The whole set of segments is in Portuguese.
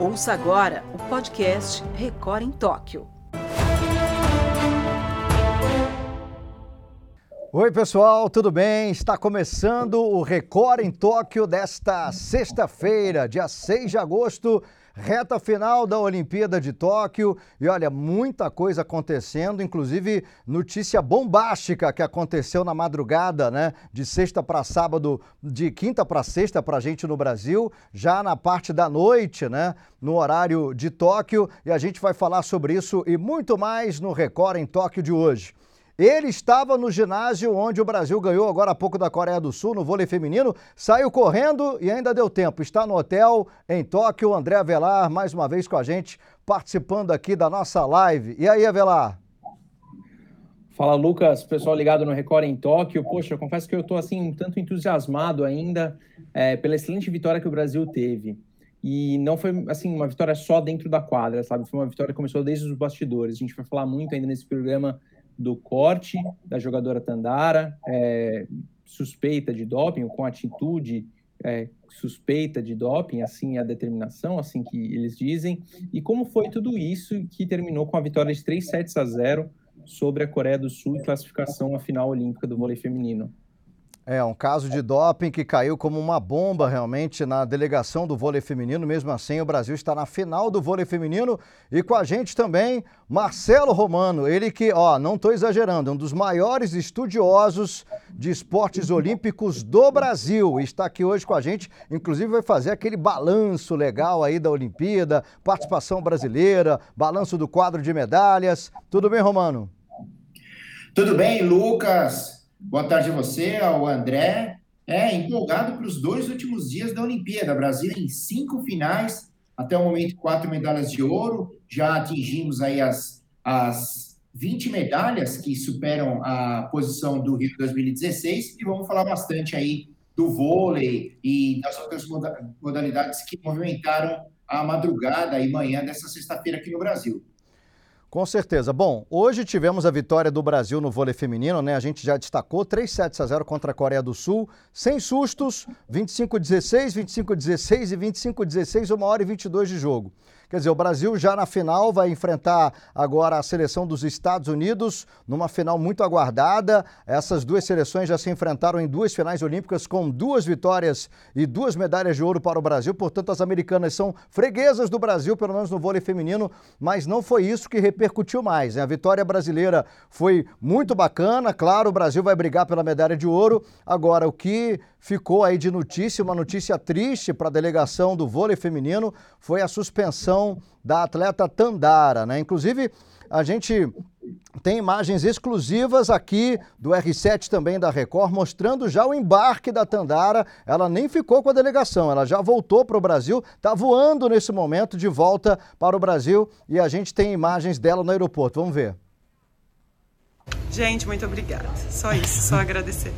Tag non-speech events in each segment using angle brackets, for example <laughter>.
Ouça agora o podcast Record em Tóquio. Oi, pessoal, tudo bem? Está começando o Record em Tóquio desta sexta-feira, dia 6 de agosto, reta final da Olimpíada de Tóquio. E olha, muita coisa acontecendo, inclusive notícia bombástica que aconteceu na madrugada, né? De sexta para sábado, de quinta para sexta para a gente no Brasil, já na parte da noite, né? No horário de Tóquio. E a gente vai falar sobre isso e muito mais no Record em Tóquio de hoje. Ele estava no ginásio onde o Brasil ganhou agora há pouco da Coreia do Sul, no vôlei feminino, saiu correndo e ainda deu tempo. Está no hotel em Tóquio, André Avelar, mais uma vez com a gente, participando aqui da nossa live. E aí, Avelar? Fala, Lucas, pessoal ligado no Record em Tóquio. Poxa, eu confesso que eu estou assim um tanto entusiasmado ainda é, pela excelente vitória que o Brasil teve. E não foi assim uma vitória só dentro da quadra, sabe? Foi uma vitória que começou desde os bastidores. A gente vai falar muito ainda nesse programa do corte da jogadora Tandara, é, suspeita de doping, com atitude é, suspeita de doping, assim é a determinação, assim que eles dizem, e como foi tudo isso que terminou com a vitória de 3 sets a 0 sobre a Coreia do Sul e classificação à final olímpica do vôlei feminino. É, um caso de doping que caiu como uma bomba realmente na delegação do vôlei feminino. Mesmo assim, o Brasil está na final do vôlei feminino e com a gente também Marcelo Romano. Ele que, ó, não estou exagerando, é um dos maiores estudiosos de esportes olímpicos do Brasil. Está aqui hoje com a gente, inclusive vai fazer aquele balanço legal aí da Olimpíada, participação brasileira, balanço do quadro de medalhas. Tudo bem, Romano? Tudo bem, Lucas? Boa tarde a você, ao André. É, empolgado para os dois últimos dias da Olimpíada. Brasil em cinco finais, até o momento quatro medalhas de ouro. Já atingimos aí as, as 20 medalhas que superam a posição do Rio 2016 e vamos falar bastante aí do vôlei e das outras modalidades que movimentaram a madrugada e manhã dessa sexta-feira aqui no Brasil. Com certeza. Bom, hoje tivemos a vitória do Brasil no vôlei feminino, né? A gente já destacou 3 sets a 0 contra a Coreia do Sul, sem sustos, 25-16, 25-16 e 25-16, uma hora e 22 de jogo. Quer dizer, o Brasil já na final vai enfrentar agora a seleção dos Estados Unidos, numa final muito aguardada. Essas duas seleções já se enfrentaram em duas finais olímpicas com duas vitórias e duas medalhas de ouro para o Brasil. Portanto, as americanas são freguesas do Brasil, pelo menos no vôlei feminino, mas não foi isso que repercutiu mais. Né? A vitória brasileira foi muito bacana. Claro, o Brasil vai brigar pela medalha de ouro. Agora, o que ficou aí de notícia, uma notícia triste para a delegação do vôlei feminino, foi a suspensão da atleta Tandara, né? Inclusive, a gente tem imagens exclusivas aqui do R7 também da Record, mostrando já o embarque da Tandara. Ela nem ficou com a delegação, ela já voltou para o Brasil, está voando nesse momento de volta para o Brasil e a gente tem imagens dela no aeroporto. Vamos ver. Gente, muito obrigada. Só isso, só agradecer.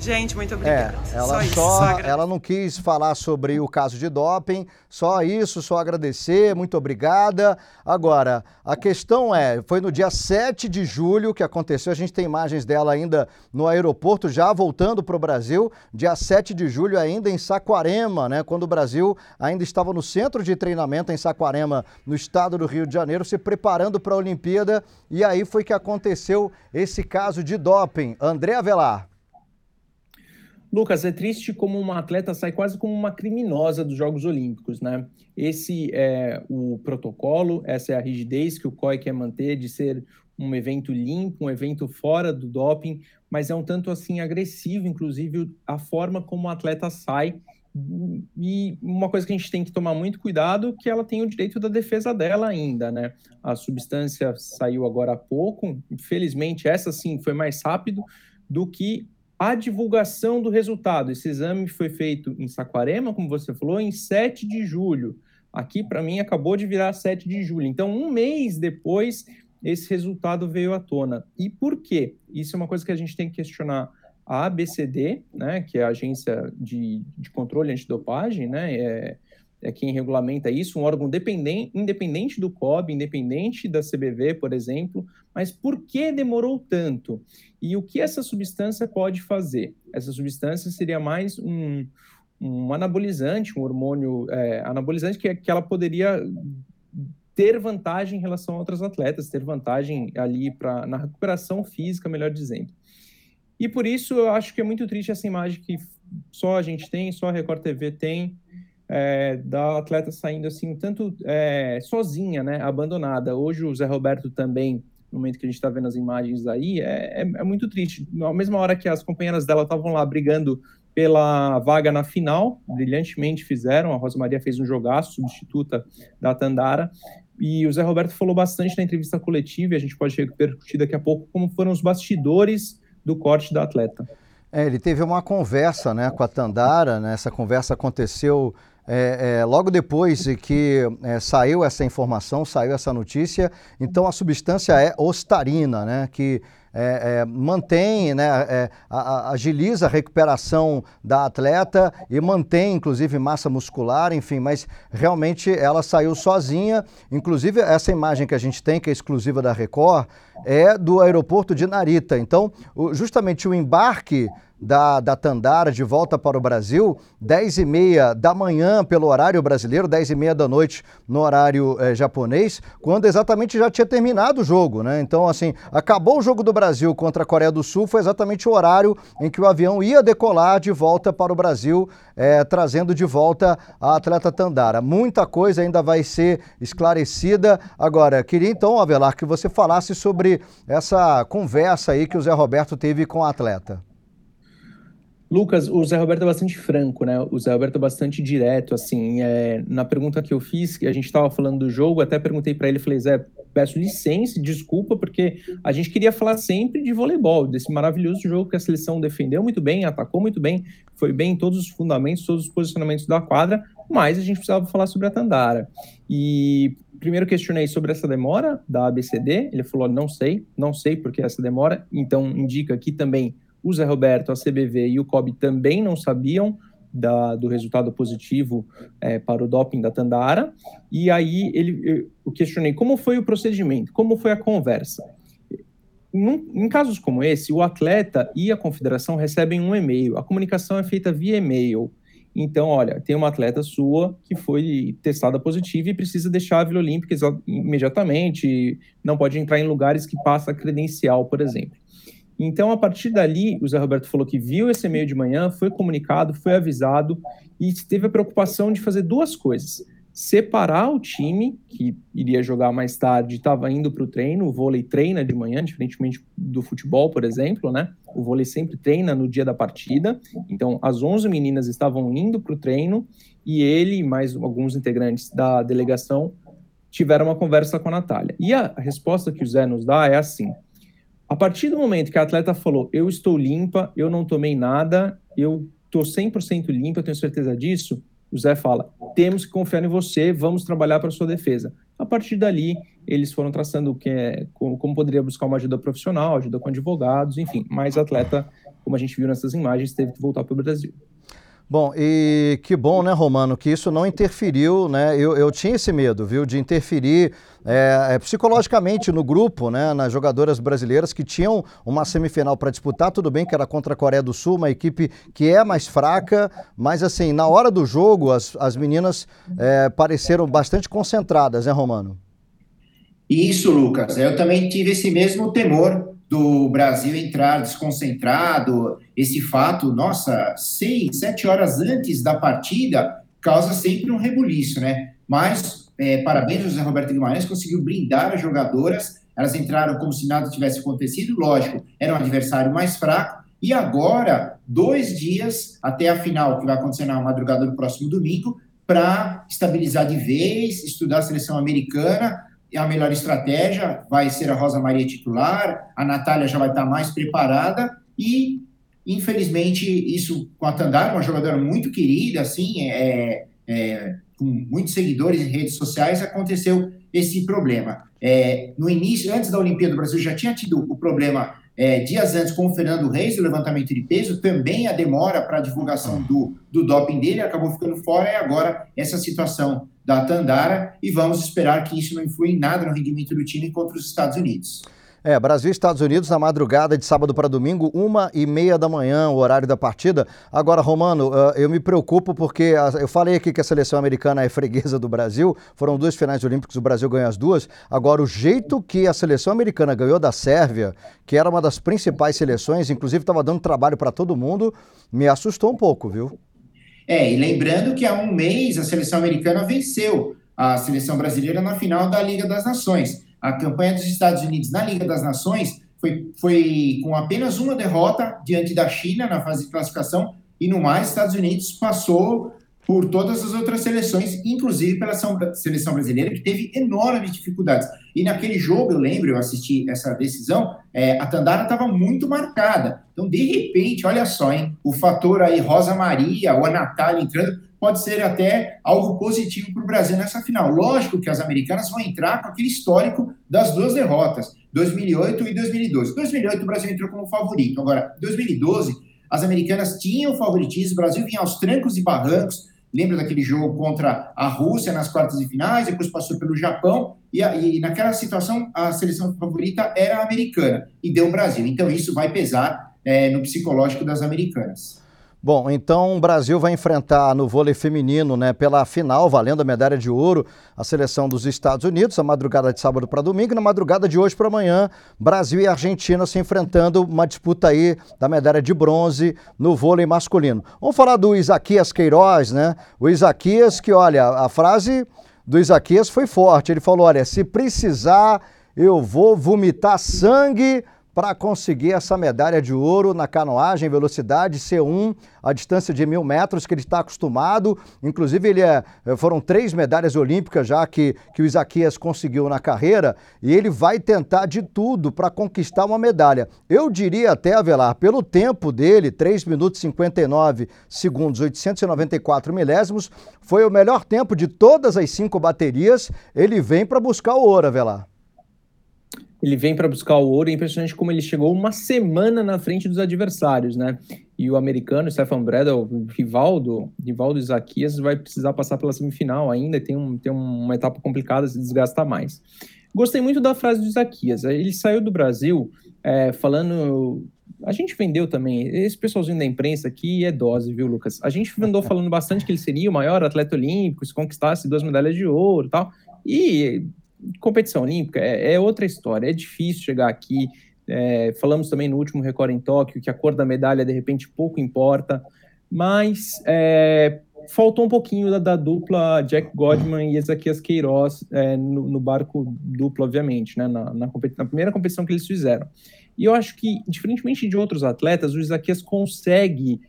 Gente, muito obrigada. É, ela só, isso, só ela não quis falar sobre o caso de doping, só isso, só agradecer, muito obrigada. Agora, a questão é, foi no dia 7 de julho que aconteceu, a gente tem imagens dela ainda no aeroporto, já voltando para o Brasil, dia 7 de julho ainda em Saquarema, né, quando o Brasil ainda estava no centro de treinamento em Saquarema, no estado do Rio de Janeiro, se preparando para a Olimpíada, e aí foi que aconteceu esse caso de doping. André Avelar. Lucas, é triste como uma atleta sai quase como uma criminosa dos Jogos Olímpicos, né? Esse é o protocolo, essa é a rigidez que o COI quer manter de ser um evento limpo, um evento fora do doping, mas é um tanto assim agressivo, inclusive a forma como o atleta sai. E uma coisa que a gente tem que tomar muito cuidado, que ela tem o direito da defesa dela ainda, né? A substância saiu agora há pouco, infelizmente essa sim foi mais rápido do que a divulgação do resultado. Esse exame foi feito em Saquarema, como você falou, em 7 de julho. Aqui, para mim, acabou de virar 7 de julho. Então, um mês depois, esse resultado veio à tona. E por quê? Isso é uma coisa que a gente tem que questionar a ABCD, né, que é a Agência de, de Controle Antidopagem, né, é, é quem regulamenta isso, um órgão dependente, independente do COB, independente da CBV, por exemplo, mas por que demorou tanto? E o que essa substância pode fazer? Essa substância seria mais um, um anabolizante, um hormônio é, anabolizante que, que ela poderia ter vantagem em relação a outras atletas, ter vantagem ali para na recuperação física, melhor dizendo. E por isso eu acho que é muito triste essa imagem que só a gente tem, só a Record TV tem, é, da atleta saindo assim, tanto é, sozinha, né, abandonada. Hoje o Zé Roberto também, no momento que a gente está vendo as imagens aí, é, é, é, muito triste. Na mesma hora que as companheiras dela estavam lá brigando pela vaga na final, brilhantemente fizeram, a Rosa Maria fez um jogaço, substituta da Tandara, e o Zé Roberto falou bastante na entrevista coletiva, e a gente pode repercutir daqui a pouco, como foram os bastidores do corte da atleta. É, ele teve uma conversa né, com a Tandara, né, essa conversa aconteceu é, é, logo depois que é, saiu essa informação, saiu essa notícia, então a substância é ostarina, né, que é, é, mantém, né, é, agiliza a recuperação da atleta e mantém, inclusive, massa muscular, enfim, mas realmente ela saiu sozinha. Inclusive, essa imagem que a gente tem, que é exclusiva da Record, é do aeroporto de Narita. Então, o, justamente o embarque da, da Tandara de volta para o Brasil, 10 e meia da manhã pelo horário brasileiro, 10 e meia da noite no horário eh, japonês, quando exatamente já tinha terminado o jogo, né? Então, assim, acabou o jogo do Brasil contra a Coreia do Sul, foi exatamente o horário em que o avião ia decolar de volta para o Brasil, eh, trazendo de volta a atleta Tandara. Muita coisa ainda vai ser esclarecida. Agora, queria então, Avelar, que você falasse sobre essa conversa aí que o Zé Roberto teve com a atleta. Lucas, o Zé Roberto é bastante franco, né? O Zé Roberto é bastante direto, assim. É, na pergunta que eu fiz, que a gente estava falando do jogo, até perguntei para ele, falei, Zé, peço licença, desculpa, porque a gente queria falar sempre de voleibol, desse maravilhoso jogo que a seleção defendeu muito bem, atacou muito bem, foi bem em todos os fundamentos, todos os posicionamentos da quadra, mas a gente precisava falar sobre a Tandara. E primeiro questionei sobre essa demora da ABCD, ele falou, não sei, não sei porque essa demora, então indica aqui também o Zé Roberto, a CBV e o COB também não sabiam da, do resultado positivo é, para o doping da Tandara. E aí ele, eu questionei como foi o procedimento, como foi a conversa. Num, em casos como esse, o atleta e a confederação recebem um e-mail. A comunicação é feita via e-mail. Então, olha, tem uma atleta sua que foi testada positiva e precisa deixar a Vila Olímpica imediatamente, não pode entrar em lugares que passa credencial, por exemplo. Então, a partir dali, o Zé Roberto falou que viu esse e-mail de manhã, foi comunicado, foi avisado e teve a preocupação de fazer duas coisas. Separar o time, que iria jogar mais tarde, estava indo para o treino, o vôlei treina de manhã, diferentemente do futebol, por exemplo, né? O vôlei sempre treina no dia da partida. Então, as 11 meninas estavam indo para o treino e ele e mais alguns integrantes da delegação tiveram uma conversa com a Natália. E a resposta que o Zé nos dá é assim: a partir do momento que a atleta falou, eu estou limpa, eu não tomei nada, eu estou 100% limpa, eu tenho certeza disso, o Zé fala, temos que confiar em você, vamos trabalhar para sua defesa. A partir dali, eles foram traçando que é, como, como, poderia buscar uma ajuda profissional, ajuda com advogados, enfim. Mas atleta, como a gente viu nessas imagens, teve que voltar para o Brasil. Bom, e que bom, né, Romano, que isso não interferiu, né? Eu, eu tinha esse medo, viu, de interferir é, é, psicologicamente no grupo, né, nas jogadoras brasileiras que tinham uma semifinal para disputar. Tudo bem que era contra a Coreia do Sul, uma equipe que é mais fraca, mas assim, na hora do jogo, as, as meninas é, pareceram bastante concentradas, né, Romano? Isso, Lucas. Eu também tive esse mesmo temor do Brasil entrar desconcentrado. Esse fato, nossa, seis, sete horas antes da partida, causa sempre um rebuliço, né? Mas, é, parabéns, José Roberto Guimarães conseguiu blindar as jogadoras. Elas entraram como se nada tivesse acontecido. Lógico, era um adversário mais fraco. E agora, dois dias até a final, que vai acontecer na madrugada do próximo domingo, para estabilizar de vez, estudar a seleção americana, a melhor estratégia, vai ser a Rosa Maria titular, a Natália já vai estar mais preparada e, infelizmente, isso com a Tandara, uma jogadora muito querida, assim, é, é, com muitos seguidores em redes sociais, aconteceu esse problema. É, no início, antes da Olimpíada do Brasil, já tinha tido o problema é, dias antes com o Fernando Reis, o levantamento de peso, também a demora para a divulgação do, do doping dele, acabou ficando fora, e agora essa situação da Tandara e vamos esperar que isso não influa em nada no rendimento do time contra os Estados Unidos. É, Brasil e Estados Unidos na madrugada de sábado para domingo, uma e meia da manhã, o horário da partida. Agora, Romano, eu me preocupo porque eu falei aqui que a seleção americana é freguesa do Brasil, foram duas finais olímpicas, o Brasil ganhou as duas. Agora, o jeito que a seleção americana ganhou da Sérvia, que era uma das principais seleções, inclusive estava dando trabalho para todo mundo, me assustou um pouco, viu? É, e lembrando que há um mês a seleção americana venceu a seleção brasileira na final da Liga das Nações. A campanha dos Estados Unidos na Liga das Nações foi, foi com apenas uma derrota diante da China na fase de classificação, e no mais, Estados Unidos passou por todas as outras seleções, inclusive pela seleção brasileira, que teve enormes dificuldades. E naquele jogo, eu lembro, eu assisti essa decisão, é, a Tandara estava muito marcada. Então, de repente, olha só, hein, o fator aí Rosa Maria ou a Natália entrando pode ser até algo positivo para o Brasil nessa final. Lógico que as americanas vão entrar com aquele histórico das duas derrotas, 2008 e 2012. 2008 o Brasil entrou como favorito. Agora, 2012, as americanas tinham favoritismo, o Brasil vinha aos trancos e barrancos. Lembra daquele jogo contra a Rússia nas quartas de finais, depois passou pelo Japão, e, e naquela situação a seleção favorita era a americana, e deu o Brasil. Então isso vai pesar é, no psicológico das americanas. Bom, então o Brasil vai enfrentar no vôlei feminino, né, pela final, valendo a medalha de ouro, a seleção dos Estados Unidos, a madrugada de sábado para domingo, e na madrugada de hoje para amanhã, Brasil e Argentina se enfrentando, uma disputa aí da medalha de bronze no vôlei masculino. Vamos falar do Isaquias Queiroz, né? O Isaquias que, olha, a frase do Isaquias foi forte. Ele falou: olha, se precisar, eu vou vomitar sangue para conseguir essa medalha de ouro na canoagem, velocidade C1, a distância de mil metros que ele está acostumado. Inclusive, ele é, eh, foram três medalhas olímpicas já que, que o Isaquias conseguiu na carreira e ele vai tentar de tudo para conquistar uma medalha. Eu diria até, Avelar, pelo tempo dele, 3 minutos e 59 segundos, 894 milésimos, foi o melhor tempo de todas as cinco baterias. Ele vem para buscar o ouro, Avelar ele vem para buscar o ouro. É impressionante como ele chegou uma semana na frente dos adversários, né? E o americano, Stefan Bredel, Rivaldo, Rivaldo Isaquias, vai precisar passar pela semifinal ainda. Tem, um, tem uma etapa complicada, se desgasta mais. Gostei muito da frase do Isaquias. Ele saiu do Brasil é, falando. A gente vendeu também. Esse pessoalzinho da imprensa aqui é dose, viu, Lucas? A gente andou falando bastante que ele seria o maior atleta olímpico, se conquistasse duas medalhas de ouro e tal. E competição olímpica é, é, outra história, é difícil chegar aqui. É, falamos também no último Record em Tóquio que a cor da medalha de repente pouco importa, mas é, faltou um pouquinho da, da, dupla Jack Godman e Ezequias Queiroz é, no, no, barco duplo, obviamente, né, na, na, na, primeira competição que eles fizeram. E eu acho que, diferentemente de outros atletas, o Ezequias consegue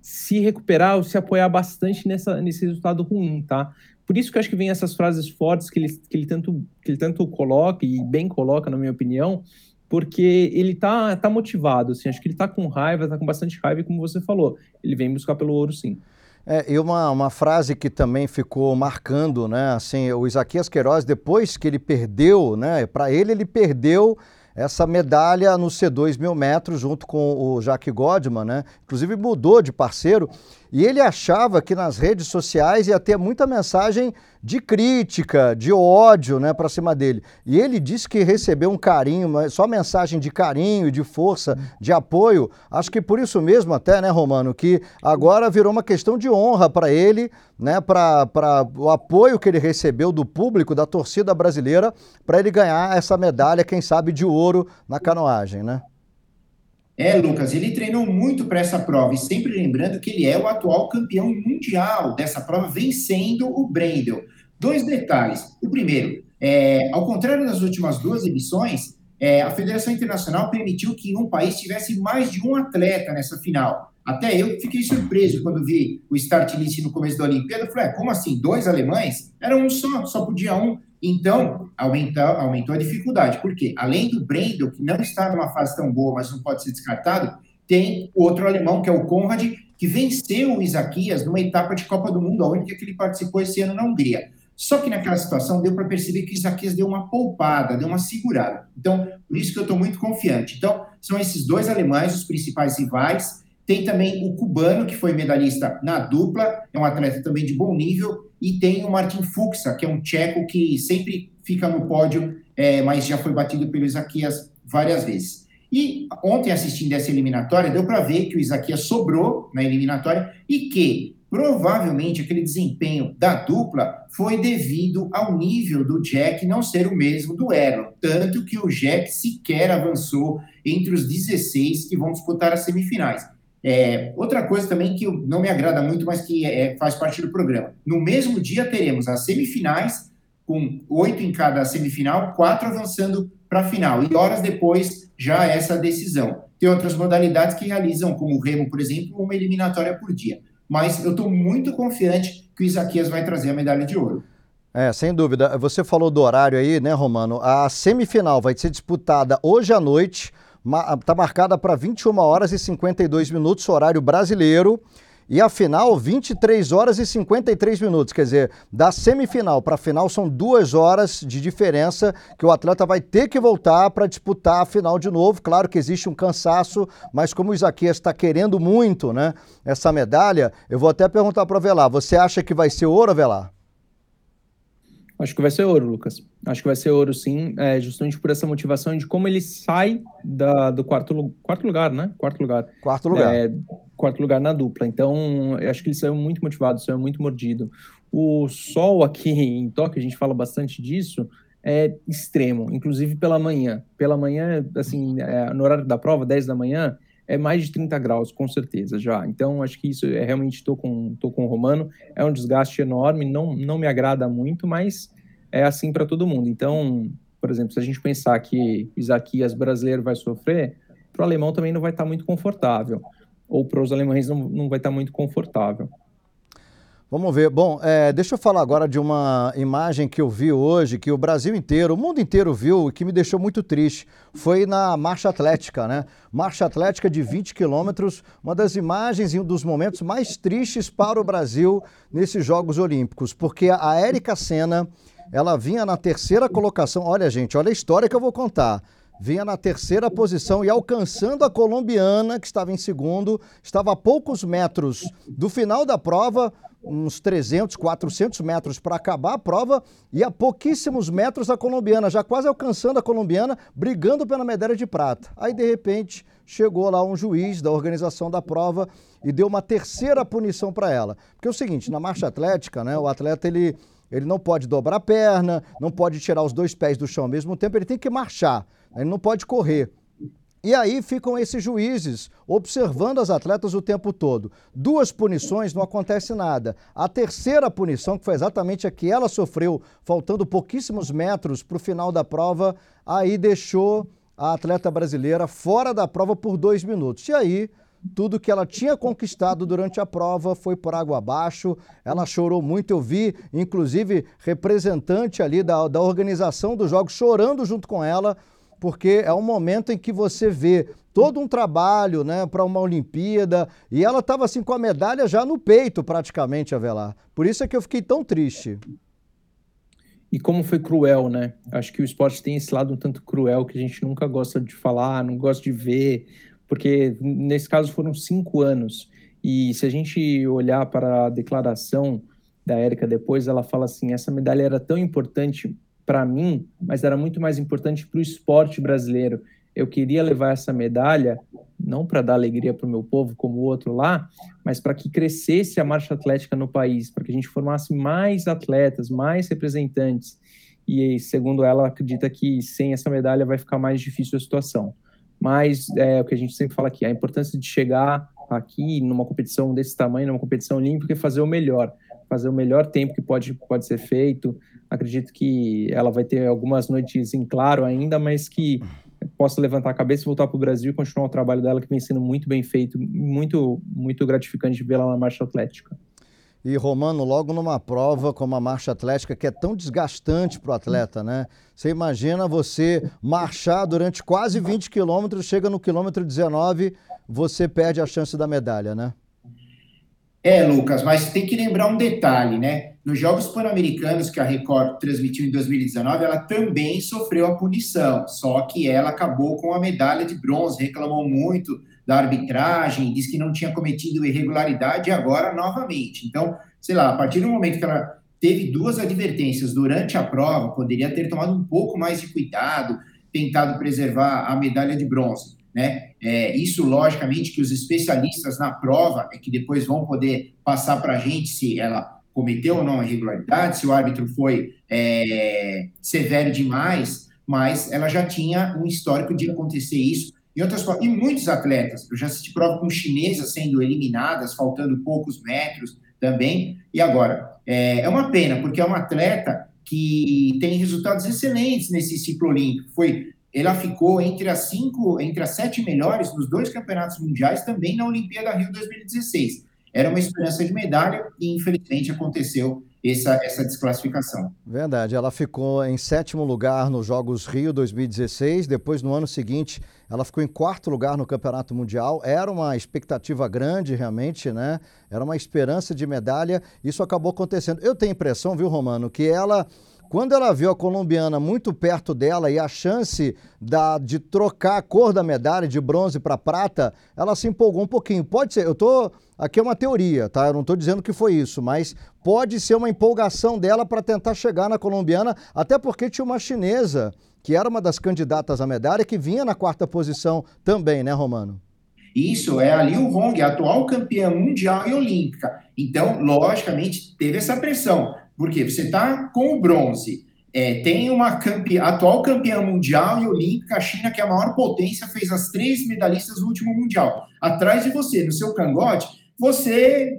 se recuperar ou se apoiar bastante nessa, nesse resultado ruim, tá? Por isso que eu acho que vem essas frases fortes que ele, que ele, tanto, que ele tanto coloca, e bem coloca, na minha opinião, porque ele tá, tá motivado, assim, acho que ele tá com raiva, tá com bastante raiva, e como você falou, ele vem buscar pelo ouro, sim. É, e uma, uma frase que também ficou marcando, né, assim, o Isaquias Queiroz, depois que ele perdeu, né, para ele, ele perdeu essa medalha no C2 mil metros junto com o Jacques Godman, né? Inclusive mudou de parceiro e ele achava que nas redes sociais ia ter muita mensagem de crítica, de ódio, né, para cima dele. E ele disse que recebeu um carinho, só mensagem de carinho, de força, de apoio. Acho que por isso mesmo até, né, Romano, que agora virou uma questão de honra para ele, né, para o apoio que ele recebeu do público, da torcida brasileira, para ele ganhar essa medalha, quem sabe de ouro na canoagem, né? É, Lucas, ele treinou muito para essa prova e sempre lembrando que ele é o atual campeão mundial dessa prova, vencendo o Brendel. Dois detalhes. O primeiro, é, ao contrário das últimas duas edições, é, a Federação Internacional permitiu que um país tivesse mais de um atleta nessa final. Até eu fiquei surpreso quando vi o start list no começo da Olimpíada. Eu falei, é, como assim? Dois alemães? Era um só, só podia um. Então, aumentou, aumentou a dificuldade. Porque, além do Brendel, que não está numa fase tão boa, mas não pode ser descartado, tem outro alemão, que é o Conrad, que venceu o Isaquias numa etapa de Copa do Mundo, a única que ele participou esse ano na Hungria. Só que naquela situação deu para perceber que o Isaquias deu uma poupada, deu uma segurada. Então, por isso que eu estou muito confiante. Então, são esses dois alemães os principais rivais. Tem também o cubano, que foi medalhista na dupla, é um atleta também de bom nível, e tem o Martin Fuxa, que é um tcheco que sempre fica no pódio, é, mas já foi batido pelo Isaquias várias vezes. E ontem, assistindo essa eliminatória, deu para ver que o Isaquias sobrou na eliminatória e que provavelmente aquele desempenho da dupla foi devido ao nível do Jack não ser o mesmo do Erlon. Tanto que o Jack sequer avançou entre os 16 que vão disputar as semifinais. É, outra coisa também que não me agrada muito, mas que é, faz parte do programa. No mesmo dia teremos as semifinais, com oito em cada semifinal, quatro avançando para a final. E horas depois, já essa decisão. Tem outras modalidades que realizam, como o Remo, por exemplo, uma eliminatória por dia. Mas eu estou muito confiante que o Isaquias vai trazer a medalha de ouro. É, sem dúvida. Você falou do horário aí, né, Romano? A semifinal vai ser disputada hoje à noite, está marcada para 21 horas e 52 minutos, horário brasileiro. E a final, 23 horas e 53 minutos. Quer dizer, da semifinal para a final são duas horas de diferença que o atleta vai ter que voltar para disputar a final de novo. Claro que existe um cansaço, mas como o Isaquias está querendo muito né, essa medalha, eu vou até perguntar para o Avelar: você acha que vai ser ouro, Avelar? Acho que vai ser ouro, Lucas. Acho que vai ser ouro, sim, é, justamente por essa motivação de como ele sai da, do quarto, quarto lugar, né? Quarto lugar. Quarto lugar. É, quarto lugar na dupla. Então, acho que ele saiu muito motivado, saiu muito mordido. O sol aqui <laughs> em Tóquio, a gente fala bastante disso, é extremo, inclusive pela manhã. Pela manhã, assim, é, no horário da prova, 10 da manhã, é mais de 30 graus, com certeza, já. Então, acho que isso é realmente estou com, tô com o Romano. É um desgaste enorme, não, não me agrada muito, mas é assim para todo mundo. Então, por exemplo, se a gente pensar que Isaquias brasileiro vai sofrer, para o alemão também não vai estar tá muito confortável. Ou para os alemães não, não vai estar tá muito confortável. Vamos ver. Bom, é, deixa eu falar agora de uma imagem que eu vi hoje, que o Brasil inteiro, o mundo inteiro viu e que me deixou muito triste. Foi na marcha atlética, né? Marcha atlética de 20 quilômetros, uma das imagens e um dos momentos mais tristes para o Brasil nesses Jogos Olímpicos, porque a Érica Senna, ela vinha na terceira colocação. Olha, gente, olha a história que eu vou contar vinha na terceira posição e alcançando a colombiana, que estava em segundo, estava a poucos metros do final da prova, uns 300, 400 metros para acabar a prova e a pouquíssimos metros a colombiana, já quase alcançando a colombiana, brigando pela medalha de prata. Aí, de repente, chegou lá um juiz da organização da prova e deu uma terceira punição para ela. Porque é o seguinte, na marcha atlética, né, o atleta ele, ele não pode dobrar a perna, não pode tirar os dois pés do chão ao mesmo tempo, ele tem que marchar, ele não pode correr. E aí ficam esses juízes observando as atletas o tempo todo. Duas punições, não acontece nada. A terceira punição, que foi exatamente a que ela sofreu, faltando pouquíssimos metros para o final da prova, aí deixou a atleta brasileira fora da prova por dois minutos. E aí, tudo que ela tinha conquistado durante a prova foi por água abaixo. Ela chorou muito. Eu vi, inclusive, representante ali da, da organização dos Jogos chorando junto com ela porque é um momento em que você vê todo um trabalho né, para uma Olimpíada e ela estava assim com a medalha já no peito praticamente, Avelar. Por isso é que eu fiquei tão triste. E como foi cruel, né? Acho que o esporte tem esse lado um tanto cruel que a gente nunca gosta de falar, não gosta de ver, porque nesse caso foram cinco anos. E se a gente olhar para a declaração da Érica depois, ela fala assim: essa medalha era tão importante para mim, mas era muito mais importante para o esporte brasileiro. Eu queria levar essa medalha, não para dar alegria para o meu povo como o outro lá, mas para que crescesse a marcha atlética no país, para que a gente formasse mais atletas, mais representantes. E, segundo ela, acredita que sem essa medalha vai ficar mais difícil a situação. Mas é o que a gente sempre fala aqui, a importância de chegar aqui numa competição desse tamanho, numa competição olímpica, e fazer o melhor, fazer o melhor tempo que pode, pode ser feito, Acredito que ela vai ter algumas noites em claro ainda, mas que possa levantar a cabeça e voltar para o Brasil e continuar o trabalho dela, que vem sendo muito bem feito, muito, muito gratificante vê-la na marcha atlética. E Romano, logo numa prova como a marcha atlética, que é tão desgastante para o atleta, né? Você imagina você marchar durante quase 20 quilômetros, chega no quilômetro 19, você perde a chance da medalha, né? É, Lucas, mas tem que lembrar um detalhe, né? Nos Jogos Pan-Americanos que a Record transmitiu em 2019, ela também sofreu a punição, só que ela acabou com a medalha de bronze, reclamou muito da arbitragem, disse que não tinha cometido irregularidade e agora novamente. Então, sei lá, a partir do momento que ela teve duas advertências durante a prova, poderia ter tomado um pouco mais de cuidado, tentado preservar a medalha de bronze. Né? É, isso, logicamente, que os especialistas na prova é que depois vão poder passar para a gente se ela cometeu ou não irregularidade, se o árbitro foi é, severo demais, mas ela já tinha um histórico de acontecer isso em outras e muitos atletas. Eu já assisti prova com chinesas sendo eliminadas, faltando poucos metros também. E agora, é, é uma pena, porque é uma atleta que tem resultados excelentes nesse ciclo olímpico. Foi, ela ficou entre as cinco, entre as sete melhores nos dois campeonatos mundiais, também na Olimpíada Rio 2016. Era uma esperança de medalha e, infelizmente, aconteceu essa, essa desclassificação. Verdade, ela ficou em sétimo lugar nos Jogos Rio 2016, depois no ano seguinte ela ficou em quarto lugar no Campeonato Mundial. Era uma expectativa grande, realmente, né? Era uma esperança de medalha. Isso acabou acontecendo. Eu tenho a impressão, viu, Romano, que ela quando ela viu a colombiana muito perto dela e a chance da, de trocar a cor da medalha de bronze para prata, ela se empolgou um pouquinho. Pode ser, eu tô. Aqui é uma teoria, tá? Eu não estou dizendo que foi isso, mas pode ser uma empolgação dela para tentar chegar na colombiana, até porque tinha uma chinesa que era uma das candidatas à medalha que vinha na quarta posição também, né, Romano? Isso é a Liu Hong, a atual campeã mundial e olímpica. Então, logicamente, teve essa pressão. Porque você está com o bronze, é, tem uma campe... atual campeã mundial e olímpica, a China, que é a maior potência, fez as três medalhistas no último mundial. Atrás de você, no seu cangote, você,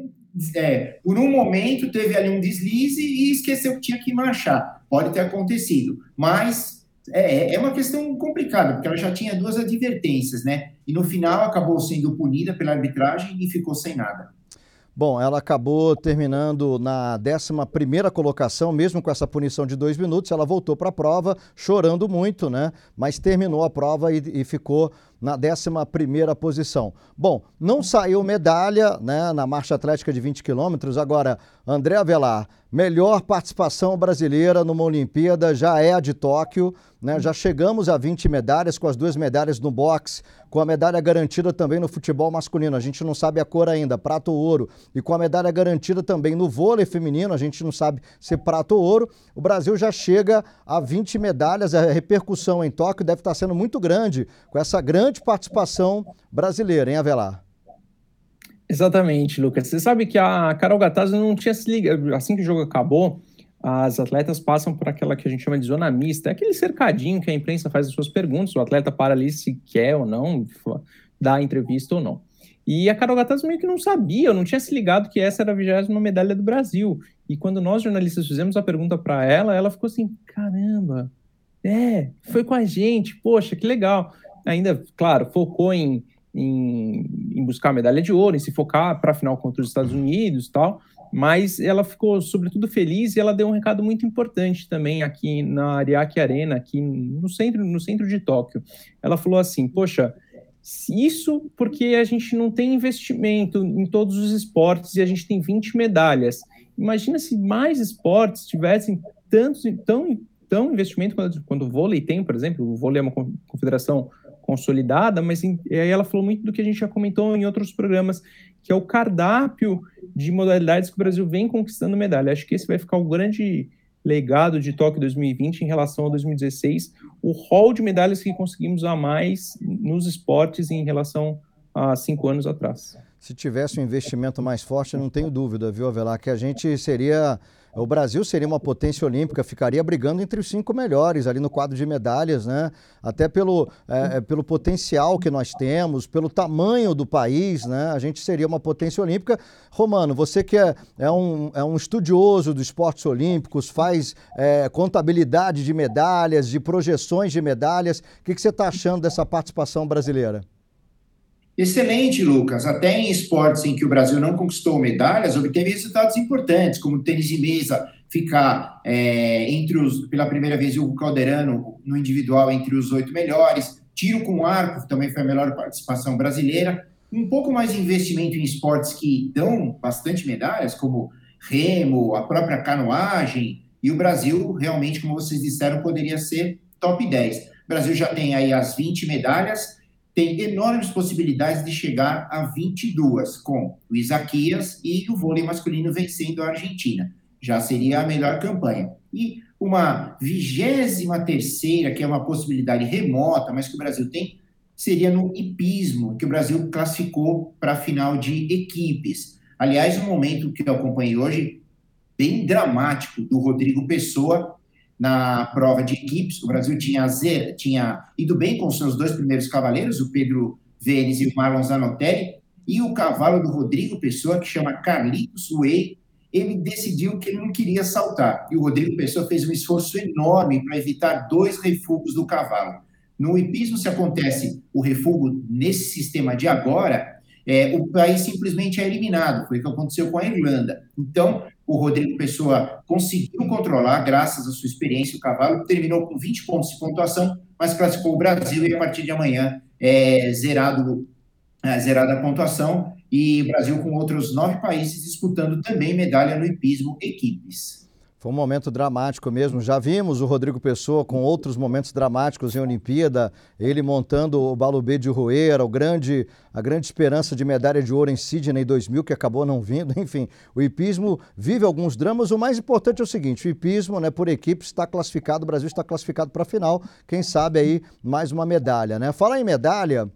é, por um momento, teve ali um deslize e esqueceu que tinha que marchar. Pode ter acontecido, mas é, é uma questão complicada, porque ela já tinha duas advertências, né? E no final acabou sendo punida pela arbitragem e ficou sem nada. Bom, ela acabou terminando na 11 colocação, mesmo com essa punição de dois minutos. Ela voltou para a prova chorando muito, né? Mas terminou a prova e, e ficou na 11 posição. Bom, não saiu medalha né, na marcha atlética de 20 quilômetros. Agora, André Avelar, melhor participação brasileira numa Olimpíada já é a de Tóquio. Né? Já chegamos a 20 medalhas, com as duas medalhas no boxe, com a medalha garantida também no futebol masculino. A gente não sabe a cor ainda, prata ou ouro. E com a medalha garantida também no vôlei feminino, a gente não sabe se prata ou ouro. O Brasil já chega a 20 medalhas. A repercussão em Tóquio deve estar sendo muito grande com essa grande grande participação brasileira, hein, Avelar? Exatamente, Lucas. Você sabe que a Carol Gatazzi não tinha se ligado. Assim que o jogo acabou, as atletas passam por aquela que a gente chama de zona mista, é aquele cercadinho que a imprensa faz as suas perguntas, o atleta para ali se quer ou não, dar entrevista ou não. E a Carol Gatazzi meio que não sabia, não tinha se ligado que essa era a vigésima medalha do Brasil. E quando nós jornalistas fizemos a pergunta para ela, ela ficou assim: caramba, é, foi com a gente, poxa, que legal ainda, claro, focou em, em, em buscar a medalha de ouro, em se focar para a final contra os Estados Unidos e tal, mas ela ficou, sobretudo, feliz e ela deu um recado muito importante também aqui na Ariake Arena, aqui no centro, no centro de Tóquio. Ela falou assim: Poxa, isso porque a gente não tem investimento em todos os esportes e a gente tem 20 medalhas. Imagina se mais esportes tivessem tantos, tão, tão investimento quando, quando o vôlei tem, por exemplo, o vôlei é uma confederação consolidada, mas aí ela falou muito do que a gente já comentou em outros programas, que é o cardápio de modalidades que o Brasil vem conquistando medalha. Acho que esse vai ficar o grande legado de Tóquio 2020 em relação a 2016, o rol de medalhas que conseguimos a mais nos esportes em relação a cinco anos atrás. Se tivesse um investimento mais forte, não tenho dúvida, viu, Avelar, que a gente seria o Brasil seria uma potência olímpica, ficaria brigando entre os cinco melhores ali no quadro de medalhas, né? Até pelo, é, é, pelo potencial que nós temos, pelo tamanho do país, né? A gente seria uma potência olímpica. Romano, você que é, é, um, é um estudioso dos esportes olímpicos, faz é, contabilidade de medalhas, de projeções de medalhas, o que, que você está achando dessa participação brasileira? Excelente, Lucas. Até em esportes em que o Brasil não conquistou medalhas, obteve resultados importantes, como tênis de mesa ficar é, entre os, pela primeira vez, o Calderano no individual entre os oito melhores, tiro com arco também foi a melhor participação brasileira, um pouco mais de investimento em esportes que dão bastante medalhas, como remo, a própria canoagem, e o Brasil realmente, como vocês disseram, poderia ser top 10. O Brasil já tem aí as 20 medalhas, tem enormes possibilidades de chegar a 22, com o Isaquias e o vôlei masculino vencendo a Argentina. Já seria a melhor campanha. E uma vigésima terceira, que é uma possibilidade remota, mas que o Brasil tem, seria no hipismo, que o Brasil classificou para a final de equipes. Aliás, um momento que eu acompanhei hoje, bem dramático, do Rodrigo Pessoa, na prova de equipes. O Brasil tinha, tinha ido bem com seus dois primeiros cavaleiros, o Pedro Vênis e o Marlon Zanotelli, e o cavalo do Rodrigo Pessoa, que chama Carlitos Way, ele decidiu que ele não queria saltar. E o Rodrigo Pessoa fez um esforço enorme para evitar dois refugos do cavalo. No hipismo, se acontece o refugo nesse sistema de agora, é, o país simplesmente é eliminado. Foi o que aconteceu com a Irlanda. Então, o Rodrigo Pessoa conseguiu controlar, graças à sua experiência, o cavalo, terminou com 20 pontos de pontuação, mas classificou o Brasil e a partir de amanhã é zerado, é, zerada a pontuação e Brasil com outros nove países disputando também medalha no hipismo equipes. Foi um momento dramático mesmo. Já vimos o Rodrigo Pessoa com outros momentos dramáticos em Olimpíada, ele montando o Balubê de Roeira, o grande, a grande esperança de medalha de ouro em Sydney 2000, que acabou não vindo. <laughs> Enfim, o hipismo vive alguns dramas. O mais importante é o seguinte: o hipismo, né, por equipe, está classificado, o Brasil está classificado para a final. Quem sabe aí mais uma medalha, né? Falar em medalha.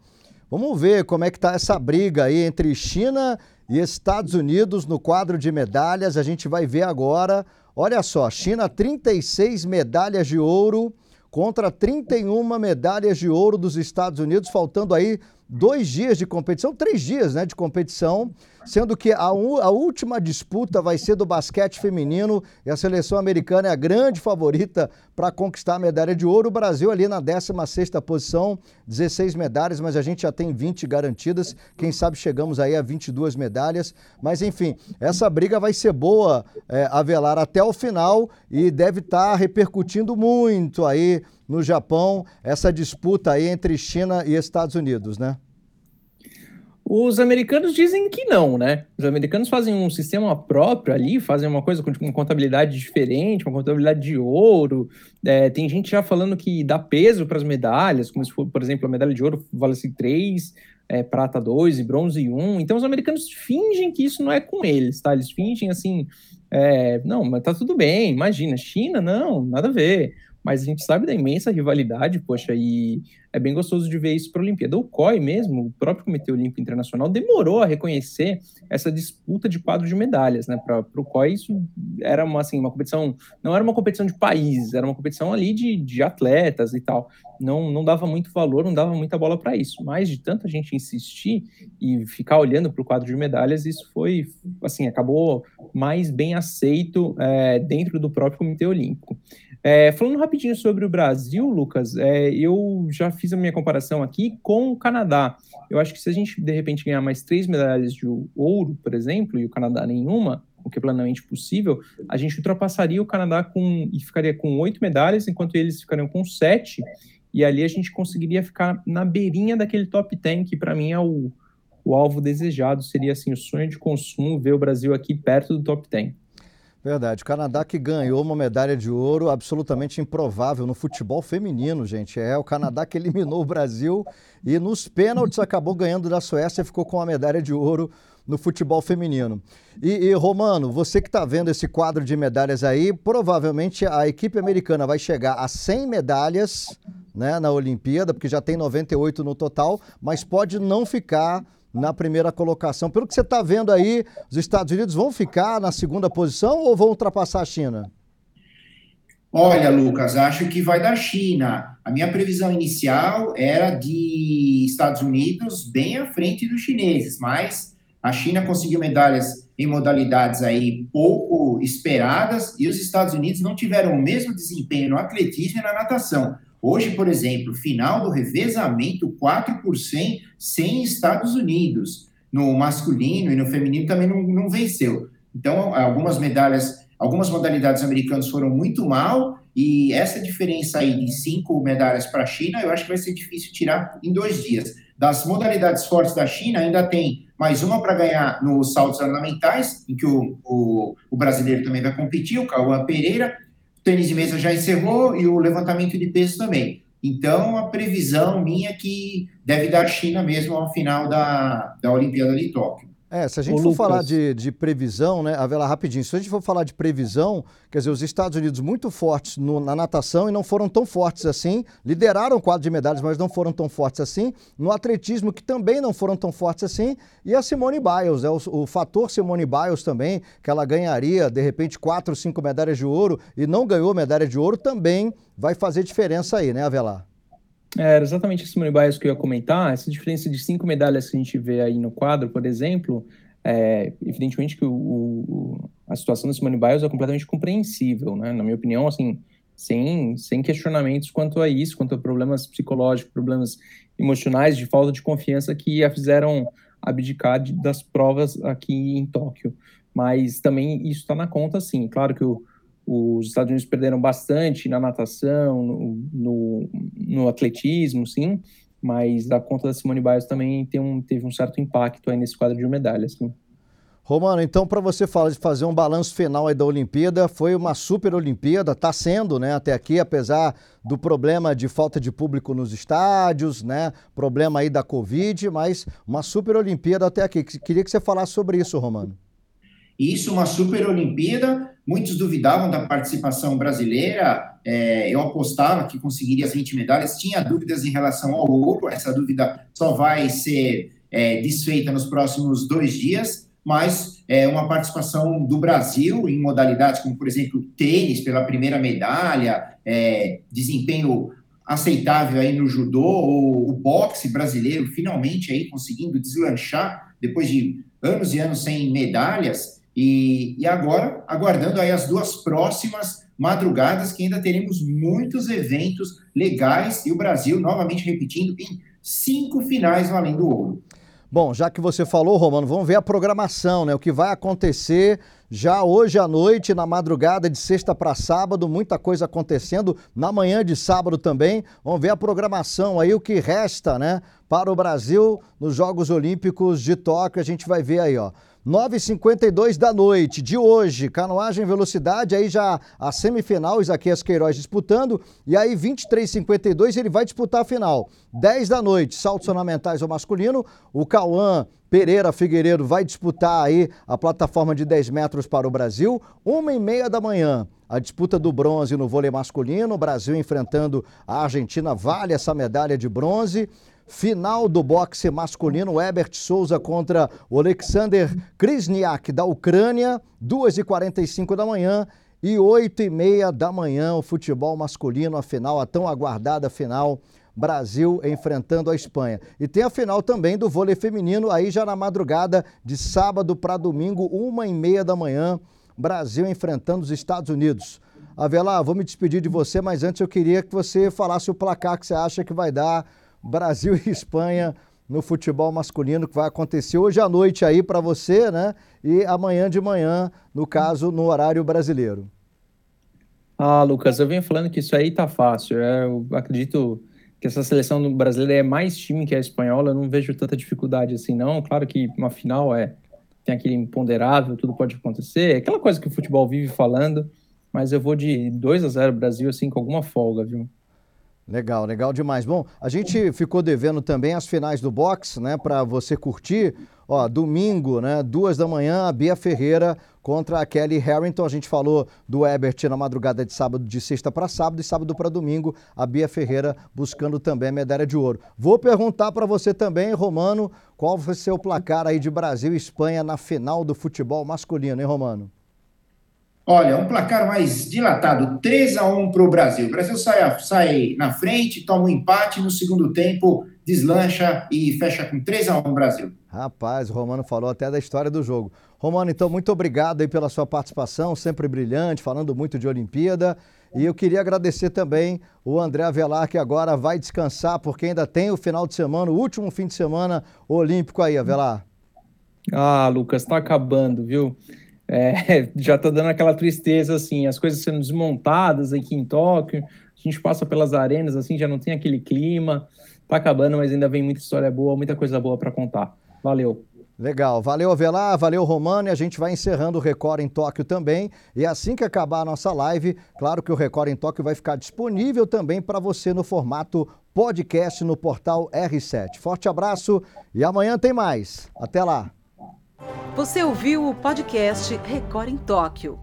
Vamos ver como é que está essa briga aí entre China e Estados Unidos no quadro de medalhas. A gente vai ver agora. Olha só, China 36 medalhas de ouro contra 31 medalhas de ouro dos Estados Unidos, faltando aí dois dias de competição, três dias né, de competição, sendo que a, a, última disputa vai ser do basquete feminino e a seleção americana é a grande favorita para conquistar a medalha de ouro. O Brasil ali na 16ª posição, 16 medalhas, mas a gente já tem 20 garantidas. Quem sabe chegamos aí a 22 medalhas. Mas enfim, essa briga vai ser boa, é, a velar até o final e deve estar tá repercutindo muito aí no Japão, essa disputa aí entre China e Estados Unidos, né? Os americanos dizem que não, né? Os americanos fazem um sistema próprio ali, fazem uma coisa com uma contabilidade diferente, uma contabilidade de ouro. É, tem gente já falando que dá peso para as medalhas, como se for, por exemplo, a medalha de ouro vale assim três, é, prata dois e bronze um. Então os americanos fingem que isso não é com eles, tá? Eles fingem assim, é, não, mas tá tudo bem, imagina, China, não, nada a ver mas a gente sabe da imensa rivalidade, poxa, e é bem gostoso de ver isso para a Olimpíada. O COI mesmo, o próprio Comitê Olímpico Internacional, demorou a reconhecer essa disputa de quadro de medalhas, né? Para o COI isso era uma, assim, uma competição, não era uma competição de países, era uma competição ali de, de atletas e tal. Não, não dava muito valor, não dava muita bola para isso. Mas de tanta gente insistir e ficar olhando para o quadro de medalhas, isso foi, assim, acabou mais bem aceito é, dentro do próprio Comitê Olímpico. É, falando rapidinho sobre o Brasil, Lucas, é, eu já fiz a minha comparação aqui com o Canadá. Eu acho que se a gente, de repente, ganhar mais três medalhas de ouro, por exemplo, e o Canadá nenhuma, o que é plenamente possível, a gente ultrapassaria o Canadá com, e ficaria com oito medalhas, enquanto eles ficariam com sete, e ali a gente conseguiria ficar na beirinha daquele top 10, que para mim é o, o alvo desejado, seria assim, o sonho de consumo, ver o Brasil aqui perto do top 10. Verdade. O Canadá que ganhou uma medalha de ouro absolutamente improvável no futebol feminino, gente. É o Canadá que eliminou o Brasil e nos pênaltis acabou ganhando da Suécia e ficou com a medalha de ouro no futebol feminino. E, e Romano, você que está vendo esse quadro de medalhas aí, provavelmente a equipe americana vai chegar a 100 medalhas né, na Olimpíada, porque já tem 98 no total, mas pode não ficar na primeira colocação. Pelo que você está vendo aí, os Estados Unidos vão ficar na segunda posição ou vão ultrapassar a China? Olha, Lucas, acho que vai da China. A minha previsão inicial era de Estados Unidos bem à frente dos chineses, mas a China conseguiu medalhas em modalidades aí pouco esperadas e os Estados Unidos não tiveram o mesmo desempenho no atletismo e na natação. Hoje, por exemplo, final do revezamento 4 por 100 sem Estados Unidos. No masculino e no feminino também não, não venceu. Então, algumas medalhas, algumas modalidades americanas foram muito mal e essa diferença aí de cinco medalhas para a China, eu acho que vai ser difícil tirar em dois dias. Das modalidades fortes da China, ainda tem mais uma para ganhar nos saltos ornamentais, em que o, o, o brasileiro também vai competir, o Cauã Pereira, tênis de mesa já encerrou e o levantamento de peso também. Então, a previsão minha é que deve dar China mesmo ao final da, da Olimpíada de Tóquio. É, se a gente for Lucas. falar de, de previsão, né, Avela, rapidinho, se a gente for falar de previsão, quer dizer, os Estados Unidos muito fortes no, na natação e não foram tão fortes assim, lideraram o quadro de medalhas, mas não foram tão fortes assim, no atletismo, que também não foram tão fortes assim, e a Simone Biles, é o, o fator Simone Biles também, que ela ganharia, de repente, quatro, cinco medalhas de ouro e não ganhou medalha de ouro, também vai fazer diferença aí, né, Avelar? É, era exatamente Simone Biles que eu ia comentar. Essa diferença de cinco medalhas que a gente vê aí no quadro, por exemplo, é, evidentemente que o, o, a situação da Simone Biles é completamente compreensível, né? Na minha opinião, assim, sem, sem questionamentos quanto a isso, quanto a problemas psicológicos, problemas emocionais, de falta de confiança que a fizeram abdicar de, das provas aqui em Tóquio. Mas também isso está na conta, sim. Claro que o, os Estados Unidos perderam bastante na natação, no, no, no, atletismo, sim, mas a conta da Simone Biles também tem um, teve um certo impacto aí nesse quadro de medalhas. Sim. Romano, então para você falar de fazer um balanço final aí da Olimpíada, foi uma super Olimpíada, está sendo, né, até aqui, apesar do problema de falta de público nos estádios, né, problema aí da Covid, mas uma super Olimpíada até aqui. Queria que você falasse sobre isso, Romano. Isso, uma super Olimpíada. Muitos duvidavam da participação brasileira. É, eu apostava que conseguiria as 20 medalhas. Tinha dúvidas em relação ao ouro. Essa dúvida só vai ser é, desfeita nos próximos dois dias. Mas é, uma participação do Brasil em modalidades como, por exemplo, tênis pela primeira medalha, é, desempenho aceitável aí no judô, ou o boxe brasileiro finalmente aí conseguindo deslanchar depois de anos e anos sem medalhas. E, e agora, aguardando aí as duas próximas madrugadas, que ainda teremos muitos eventos legais e o Brasil, novamente repetindo, em cinco finais valendo ouro. Bom, já que você falou, Romano, vamos ver a programação, né? O que vai acontecer já hoje à noite, na madrugada de sexta para sábado, muita coisa acontecendo. Na manhã de sábado também. Vamos ver a programação aí, o que resta, né? Para o Brasil nos Jogos Olímpicos de Tóquio. A gente vai ver aí, ó. 9h52 da noite de hoje, canoagem velocidade, aí já a semifinal, Isaquias Queiroz disputando, e aí 23h52 ele vai disputar a final. 10 da noite, saltos ornamentais ao masculino, o Cauã Pereira Figueiredo vai disputar aí a plataforma de 10 metros para o Brasil, uma e meia da manhã. A disputa do bronze no vôlei masculino, o Brasil enfrentando a Argentina, vale essa medalha de bronze. Final do boxe masculino, Ebert Souza contra Alexander Krasniak da Ucrânia, 2h45 da manhã e 8h30 da manhã, o futebol masculino, a final, a tão aguardada final, Brasil enfrentando a Espanha. E tem a final também do vôlei feminino, aí já na madrugada de sábado para domingo, 1h30 da manhã, Brasil enfrentando os Estados Unidos. Avelar, vou me despedir de você, mas antes eu queria que você falasse o placar que você acha que vai dar Brasil e Espanha no futebol masculino que vai acontecer hoje à noite aí para você, né? E amanhã de manhã, no caso, no horário brasileiro. Ah, Lucas, eu venho falando que isso aí tá fácil. É, eu acredito que essa seleção brasileira é mais time que a espanhola, eu não vejo tanta dificuldade assim, não. Claro que uma final é tem aquele imponderável, tudo pode acontecer, é aquela coisa que o futebol vive falando, mas eu vou de 2 a 0 Brasil assim com alguma folga, viu? Legal, legal demais. Bom, a gente ficou devendo também as finais do boxe, né, para você curtir. Ó, domingo, né, duas da manhã, a Bia Ferreira contra a Kelly Harrington. A gente falou do Ebert na madrugada de sábado, de sexta para sábado e sábado para domingo, a Bia Ferreira buscando também a medalha de ouro. Vou perguntar para você também, Romano, qual vai ser o placar aí de Brasil e Espanha na final do futebol masculino, hein, Romano? Olha, um placar mais dilatado, 3 a 1 para o Brasil. O Brasil sai, sai na frente, toma um empate, no segundo tempo deslancha e fecha com 3 a 1 Brasil. Rapaz, o Romano falou até da história do jogo. Romano, então, muito obrigado aí pela sua participação, sempre brilhante, falando muito de Olimpíada. E eu queria agradecer também o André Avelar, que agora vai descansar, porque ainda tem o final de semana, o último fim de semana olímpico aí, Avelar. Ah, Lucas, está acabando, viu? É, <laughs> já está dando aquela tristeza, assim, as coisas sendo desmontadas aqui em Tóquio, a gente passa pelas arenas, assim, já não tem aquele clima, tá acabando, mas ainda vem muita história boa, muita coisa boa para contar. Valeu. Legal, valeu Avelar, valeu Romano, e a gente vai encerrando o Record em Tóquio também. E assim que acabar a nossa live, claro que o Record em Tóquio vai ficar disponível também para você no formato podcast no portal R7. Forte abraço e amanhã tem mais. Até lá. Você ouviu o podcast Record em Tóquio.